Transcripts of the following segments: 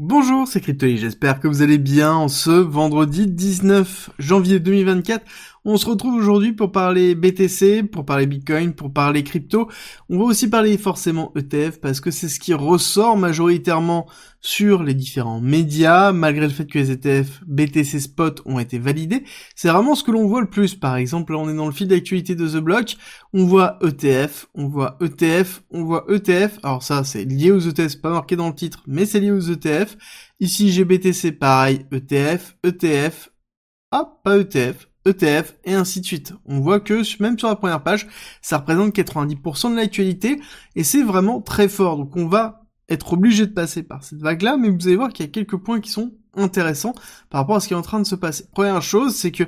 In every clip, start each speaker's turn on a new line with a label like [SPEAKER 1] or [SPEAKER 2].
[SPEAKER 1] Bonjour, c'est Cryptoly, j'espère que vous allez bien en ce vendredi 19 janvier 2024. On se retrouve aujourd'hui pour parler BTC, pour parler Bitcoin, pour parler crypto. On va aussi parler forcément ETF parce que c'est ce qui ressort majoritairement sur les différents médias, malgré le fait que les ETF BTC Spot ont été validés. C'est vraiment ce que l'on voit le plus. Par exemple, là on est dans le fil d'actualité de The Block, on voit ETF, on voit ETF, on voit ETF. Alors ça c'est lié aux ETF, pas marqué dans le titre, mais c'est lié aux ETF. Ici GBTC pareil, ETF, ETF, ah pas ETF, ETF et ainsi de suite. On voit que même sur la première page, ça représente 90% de l'actualité et c'est vraiment très fort. Donc on va être obligé de passer par cette vague-là, mais vous allez voir qu'il y a quelques points qui sont intéressants par rapport à ce qui est en train de se passer. Première chose, c'est que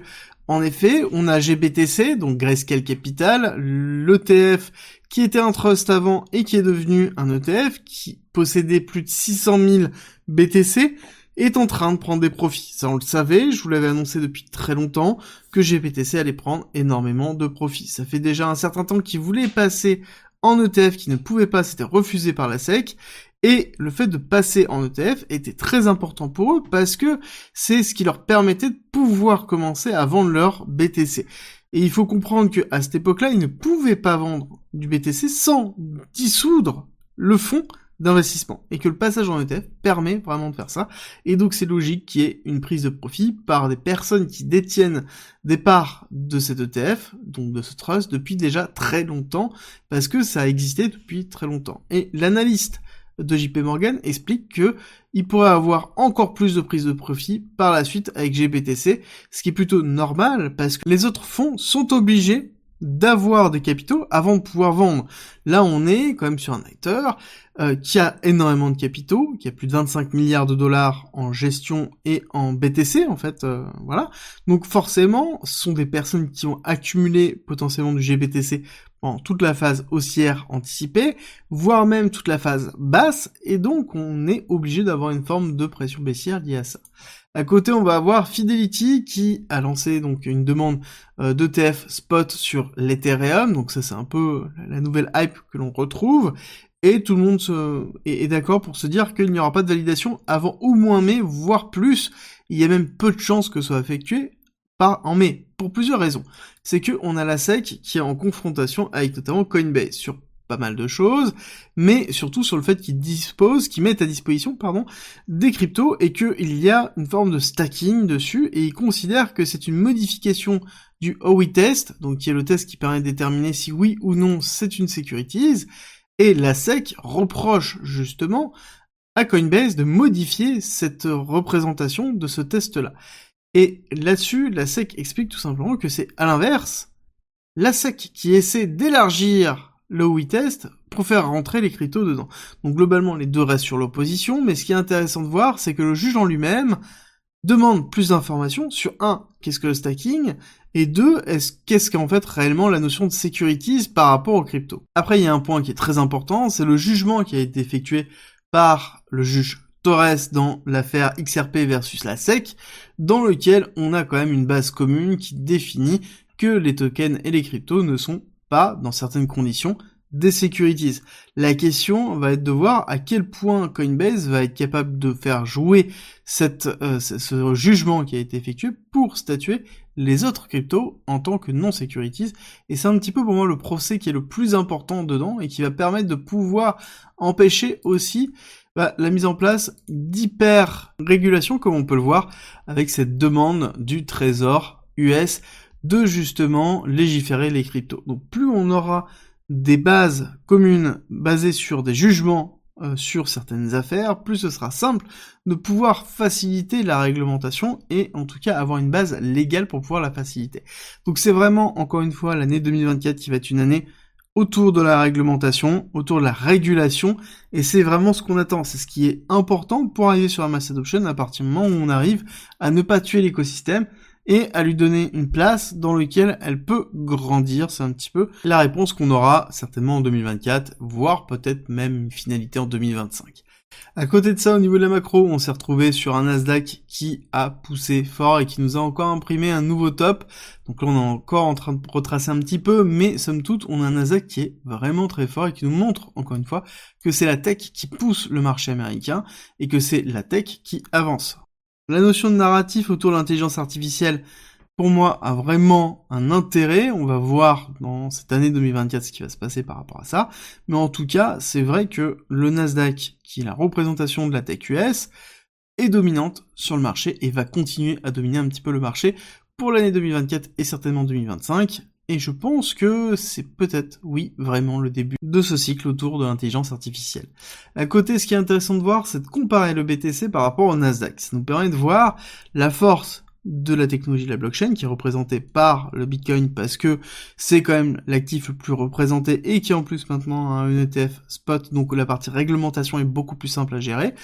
[SPEAKER 1] en effet, on a GBTC, donc Grayscale Capital, l'ETF qui était un trust avant et qui est devenu un ETF, qui possédait plus de 600 000 BTC, est en train de prendre des profits. Ça, on le savait, je vous l'avais annoncé depuis très longtemps, que GPTC allait prendre énormément de profits. Ça fait déjà un certain temps qu'ils voulaient passer en ETF, qui ne pouvait pas, c'était refusé par la SEC, et le fait de passer en ETF était très important pour eux parce que c'est ce qui leur permettait de pouvoir commencer à vendre leur BTC. Et il faut comprendre que à cette époque-là, ils ne pouvaient pas vendre du BTC sans dissoudre le fonds d'investissement et que le passage en ETF permet vraiment de faire ça. Et donc c'est logique qu'il y ait une prise de profit par des personnes qui détiennent des parts de cet ETF, donc de ce trust, depuis déjà très longtemps, parce que ça a existé depuis très longtemps. Et l'analyste de JP Morgan explique que il pourrait avoir encore plus de prise de profit par la suite avec GBTC, ce qui est plutôt normal parce que les autres fonds sont obligés d'avoir des capitaux avant de pouvoir vendre. Là, on est quand même sur un acteur euh, qui a énormément de capitaux, qui a plus de 25 milliards de dollars en gestion et en BTC, en fait, euh, voilà. Donc forcément, ce sont des personnes qui ont accumulé potentiellement du GBTC pendant toute la phase haussière anticipée, voire même toute la phase basse, et donc on est obligé d'avoir une forme de pression baissière liée à ça. À côté, on va avoir Fidelity qui a lancé donc une demande euh, d'ETF spot sur l'Ethereum. Donc ça, c'est un peu la nouvelle hype que l'on retrouve. Et tout le monde est, d'accord pour se dire qu'il n'y aura pas de validation avant au moins mai, voire plus. Il y a même peu de chances que ce soit effectué par en mai, pour plusieurs raisons. C'est que on a la SEC qui est en confrontation avec notamment Coinbase sur pas mal de choses, mais surtout sur le fait qu'ils disposent, qu'ils mettent à disposition, pardon, des cryptos et qu'il y a une forme de stacking dessus et ils considèrent que c'est une modification du OI test, donc qui est le test qui permet de déterminer si oui ou non c'est une securities, et la SEC reproche justement à Coinbase de modifier cette représentation de ce test-là. Et là-dessus, la SEC explique tout simplement que c'est à l'inverse, la SEC qui essaie d'élargir le oui test pour faire rentrer les cryptos dedans. Donc globalement, les deux restent sur l'opposition, mais ce qui est intéressant de voir, c'est que le juge en lui-même demande plus d'informations sur un, qu'est-ce que le stacking, et deux, est-ce qu'est-ce qu'en fait réellement la notion de securities par rapport aux cryptos. Après, il y a un point qui est très important, c'est le jugement qui a été effectué par le juge Torres dans l'affaire XRP versus la SEC, dans lequel on a quand même une base commune qui définit que les tokens et les cryptos ne sont pas, dans certaines conditions, des securities. La question va être de voir à quel point Coinbase va être capable de faire jouer cette, euh, ce jugement qui a été effectué pour statuer les autres cryptos en tant que non securities. Et c'est un petit peu pour moi le procès qui est le plus important dedans et qui va permettre de pouvoir empêcher aussi bah, la mise en place d'hyper régulation comme on peut le voir avec cette demande du trésor US de justement légiférer les cryptos. Donc plus on aura des bases communes basées sur des jugements euh, sur certaines affaires, plus ce sera simple de pouvoir faciliter la réglementation et en tout cas avoir une base légale pour pouvoir la faciliter. Donc c'est vraiment encore une fois l'année 2024 qui va être une année autour de la réglementation, autour de la régulation, et c'est vraiment ce qu'on attend, c'est ce qui est important pour arriver sur la mass adoption à partir du moment où on arrive à ne pas tuer l'écosystème, et à lui donner une place dans laquelle elle peut grandir. C'est un petit peu la réponse qu'on aura certainement en 2024, voire peut-être même une finalité en 2025. À côté de ça, au niveau de la macro, on s'est retrouvé sur un Nasdaq qui a poussé fort et qui nous a encore imprimé un nouveau top. Donc là, on est encore en train de retracer un petit peu, mais somme toute, on a un Nasdaq qui est vraiment très fort et qui nous montre, encore une fois, que c'est la tech qui pousse le marché américain et que c'est la tech qui avance. La notion de narratif autour de l'intelligence artificielle, pour moi, a vraiment un intérêt. On va voir dans cette année 2024 ce qui va se passer par rapport à ça. Mais en tout cas, c'est vrai que le Nasdaq, qui est la représentation de la tech US, est dominante sur le marché et va continuer à dominer un petit peu le marché pour l'année 2024 et certainement 2025. Et je pense que c'est peut-être, oui, vraiment le début de ce cycle autour de l'intelligence artificielle. À côté, ce qui est intéressant de voir, c'est de comparer le BTC par rapport au Nasdaq. Ça nous permet de voir la force de la technologie de la blockchain qui est représentée par le Bitcoin parce que c'est quand même l'actif le plus représenté et qui en plus maintenant a un ETF spot donc la partie réglementation est beaucoup plus simple à gérer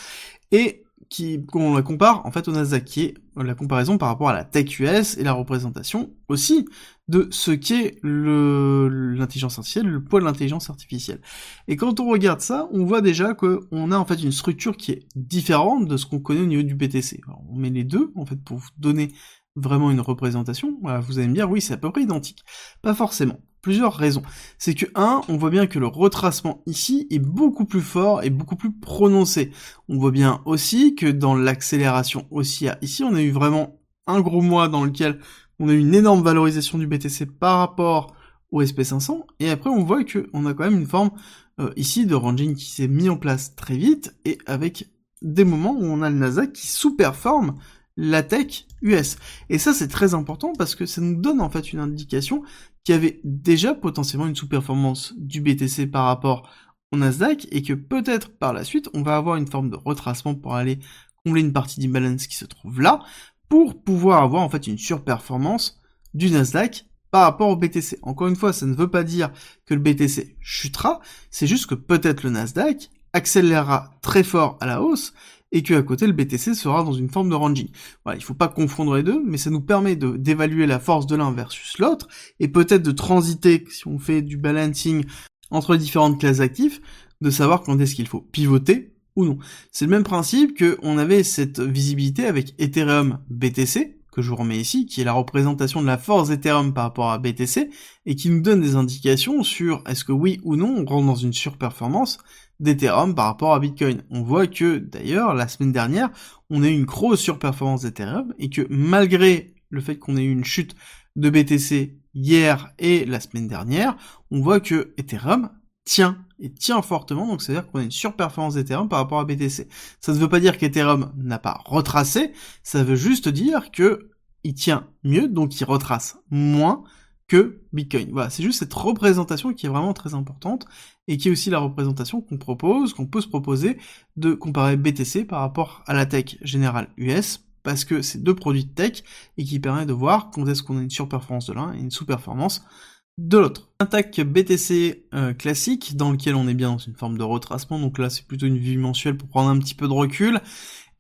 [SPEAKER 1] et qui, on la compare en fait au Nasdaq, qui est la comparaison par rapport à la tech US et la représentation aussi de ce qu'est l'intelligence artificielle, le poids de l'intelligence artificielle. Et quand on regarde ça, on voit déjà qu'on a en fait une structure qui est différente de ce qu'on connaît au niveau du BTC. on met les deux en fait pour vous donner vraiment une représentation. vous allez me dire oui c'est à peu près identique. Pas forcément raisons. C'est que, un, on voit bien que le retracement ici est beaucoup plus fort et beaucoup plus prononcé. On voit bien aussi que dans l'accélération haussière, ici, on a eu vraiment un gros mois dans lequel on a eu une énorme valorisation du BTC par rapport au SP500, et après on voit que on a quand même une forme euh, ici de ranging qui s'est mis en place très vite, et avec des moments où on a le Nasdaq qui sous-performe la tech US. Et ça c'est très important parce que ça nous donne en fait une indication qui avait déjà potentiellement une sous-performance du BTC par rapport au Nasdaq et que peut-être par la suite on va avoir une forme de retracement pour aller combler une partie d'imbalance qui se trouve là pour pouvoir avoir en fait une surperformance du Nasdaq par rapport au BTC. Encore une fois, ça ne veut pas dire que le BTC chutera, c'est juste que peut-être le Nasdaq accélérera très fort à la hausse et que à côté le BTC sera dans une forme de ranging. Voilà, il faut pas confondre les deux, mais ça nous permet de d'évaluer la force de l'un versus l'autre et peut-être de transiter si on fait du balancing entre les différentes classes actifs, de savoir quand est-ce qu'il faut pivoter ou non. C'est le même principe que on avait cette visibilité avec Ethereum BTC que je vous remets ici, qui est la représentation de la force d'Ethereum par rapport à BTC, et qui nous donne des indications sur est-ce que oui ou non on rentre dans une surperformance d'Ethereum par rapport à Bitcoin. On voit que d'ailleurs la semaine dernière, on a eu une grosse surperformance d'Ethereum et que malgré le fait qu'on ait eu une chute de BTC hier et la semaine dernière, on voit que Ethereum tient et tient fortement, donc c'est-à-dire qu'on a une surperformance d'Ethereum par rapport à BTC. Ça ne veut pas dire qu'Ethereum n'a pas retracé, ça veut juste dire que il tient mieux, donc il retrace moins que Bitcoin. Voilà, c'est juste cette représentation qui est vraiment très importante et qui est aussi la représentation qu'on propose, qu'on peut se proposer de comparer BTC par rapport à la tech générale US parce que c'est deux produits de tech et qui permet de voir quand est-ce qu'on a une surperformance de l'un et une sous-performance de l'autre. Un TAC BTC euh, classique dans lequel on est bien dans une forme de retracement, donc là c'est plutôt une vue mensuelle pour prendre un petit peu de recul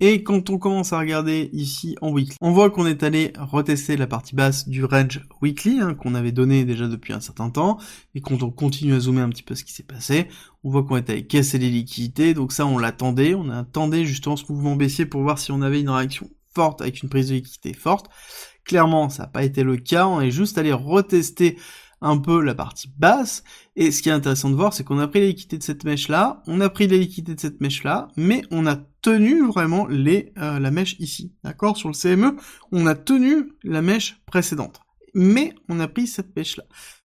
[SPEAKER 1] et quand on commence à regarder ici en weekly, on voit qu'on est allé retester la partie basse du range weekly, hein, qu'on avait donné déjà depuis un certain temps, et quand on continue à zoomer un petit peu ce qui s'est passé, on voit qu'on est allé casser les liquidités, donc ça on l'attendait, on attendait justement ce mouvement baissier pour voir si on avait une réaction forte avec une prise de liquidité forte. Clairement, ça n'a pas été le cas, on est juste allé retester un peu la partie basse. Et ce qui est intéressant de voir, c'est qu'on a pris les liquidités de cette mèche-là, on a pris les liquidités de cette mèche-là, mais on a tenu vraiment euh, la mèche ici. D'accord? Sur le CME, on a tenu la mèche précédente. Mais on a pris cette mèche-là.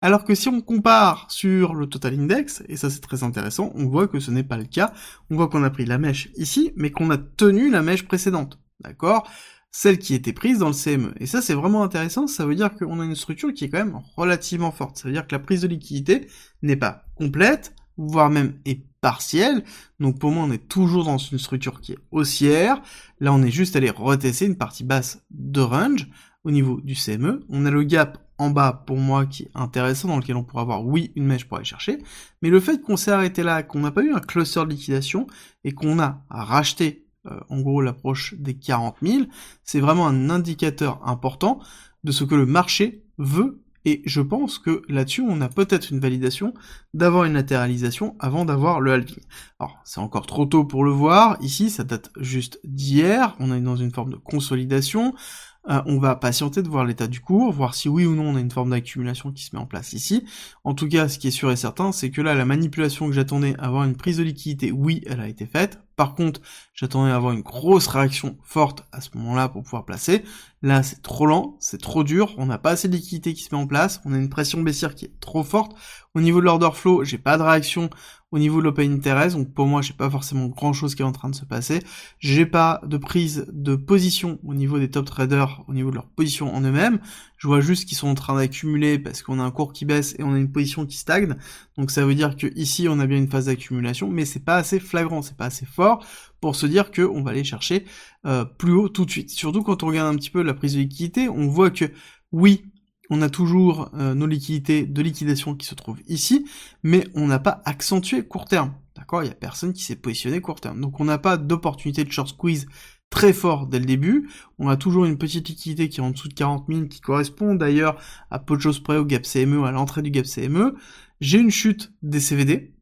[SPEAKER 1] Alors que si on compare sur le total index, et ça c'est très intéressant, on voit que ce n'est pas le cas. On voit qu'on a pris la mèche ici, mais qu'on a tenu la mèche précédente. D'accord? Celle qui était prise dans le CME. Et ça, c'est vraiment intéressant, ça veut dire qu'on a une structure qui est quand même relativement forte. Ça veut dire que la prise de liquidité n'est pas complète, voire même est partielle. Donc pour moi, on est toujours dans une structure qui est haussière. Là, on est juste allé retester une partie basse de range au niveau du CME. On a le gap en bas pour moi qui est intéressant dans lequel on pourrait avoir oui une mèche pour aller chercher. Mais le fait qu'on s'est arrêté là, qu'on n'a pas eu un cluster de liquidation et qu'on a racheté euh, en gros l'approche des 40 000, c'est vraiment un indicateur important de ce que le marché veut Et je pense que là-dessus, on a peut-être une validation d'avoir une latéralisation avant d'avoir le halving. Alors, c'est encore trop tôt pour le voir. Ici, ça date juste d'hier. On est dans une forme de consolidation. Euh, on va patienter de voir l'état du cours, voir si oui ou non on a une forme d'accumulation qui se met en place ici. En tout cas, ce qui est sûr et certain, c'est que là, la manipulation que j'attendais, avoir une prise de liquidité, oui, elle a été faite. Par contre, j'attendais avoir une grosse réaction forte à ce moment-là pour pouvoir placer. Là, c'est trop lent, c'est trop dur, on n'a pas assez de liquidité qui se met en place, on a une pression baissière qui est trop forte. Au niveau de l'order flow, j'ai pas de réaction au niveau de l'open interest, donc pour moi, j'ai pas forcément grand chose qui est en train de se passer. J'ai pas de prise de position au niveau des top traders, au niveau de leur position en eux-mêmes. Je vois juste qu'ils sont en train d'accumuler parce qu'on a un cours qui baisse et on a une position qui stagne. Donc ça veut dire que ici, on a bien une phase d'accumulation, mais c'est pas assez flagrant, c'est pas assez fort pour se dire que on va aller chercher euh, plus haut tout de suite. Surtout quand on regarde un petit peu la prise de liquidité, on voit que oui, on a toujours euh, nos liquidités de liquidation qui se trouvent ici, mais on n'a pas accentué court terme. D'accord? Il y a personne qui s'est positionné court terme. Donc on n'a pas d'opportunité de short squeeze très fort dès le début. On a toujours une petite liquidité qui est en dessous de 40 000, qui correspond d'ailleurs à peu de choses près au gap CME, à l'entrée du gap CME. J'ai une chute des CVD.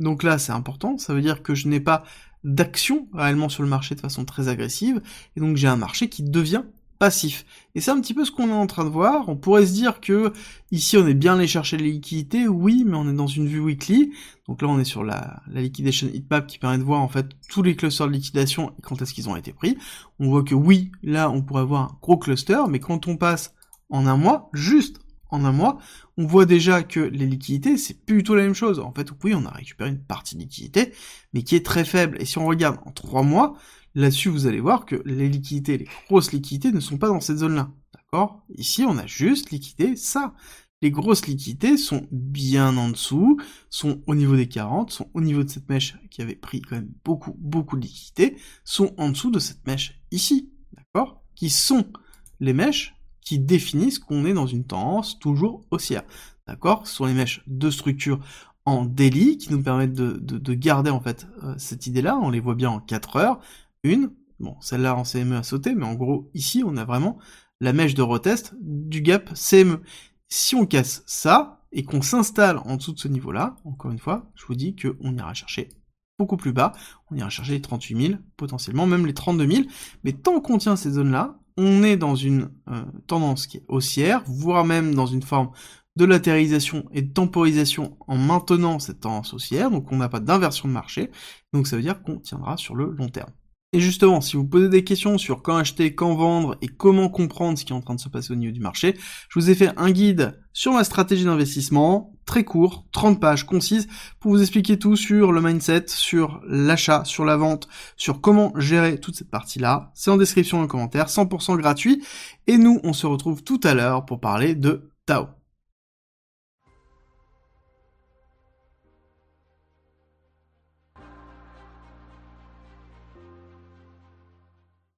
[SPEAKER 1] Donc là, c'est important. Ça veut dire que je n'ai pas d'action réellement sur le marché de façon très agressive. Et donc j'ai un marché qui devient passif. Et c'est un petit peu ce qu'on est en train de voir. On pourrait se dire que ici on est bien allé chercher les liquidités, oui, mais on est dans une vue weekly. Donc là on est sur la, la liquidation heatmap qui permet de voir en fait tous les clusters de liquidation et quand est-ce qu'ils ont été pris. On voit que oui, là on pourrait avoir un gros cluster, mais quand on passe en un mois, juste en un mois, on voit déjà que les liquidités, c'est tout la même chose. En fait, oui, on a récupéré une partie de liquidité, mais qui est très faible. Et si on regarde en trois mois, Là-dessus, vous allez voir que les liquidités, les grosses liquidités ne sont pas dans cette zone-là. D'accord? Ici, on a juste liquidé ça. Les grosses liquidités sont bien en dessous, sont au niveau des 40, sont au niveau de cette mèche qui avait pris quand même beaucoup, beaucoup de liquidités, sont en dessous de cette mèche ici. D'accord? Qui sont les mèches qui définissent qu'on est dans une tendance toujours haussière. D'accord? Ce sont les mèches de structure en daily qui nous permettent de, garder en fait euh, cette idée-là. On les voit bien en 4 heures une. Bon, celle-là en CME a sauté, mais en gros, ici, on a vraiment la mèche de retest du gap CME. Si on casse ça, et qu'on s'installe en dessous de ce niveau-là, encore une fois, je vous dis qu'on ira chercher beaucoup plus bas, on ira chercher les 38 000, potentiellement même les 32 000, mais tant qu'on tient ces zones-là, on est dans une euh, tendance qui est haussière, voire même dans une forme de latéralisation et de temporisation en maintenant cette tendance haussière, donc on n'a pas d'inversion de marché, donc ça veut dire qu'on tiendra sur le long terme. Et justement, si vous posez des questions sur quand acheter, quand vendre et comment comprendre ce qui est en train de se passer au niveau du marché, je vous ai fait un guide sur ma stratégie d'investissement, très court, 30 pages concises, pour vous expliquer tout sur le mindset, sur l'achat, sur la vente, sur comment gérer toute cette partie-là. C'est en description dans le commentaire, 100% gratuit. Et nous, on se retrouve tout à l'heure pour parler de Tao.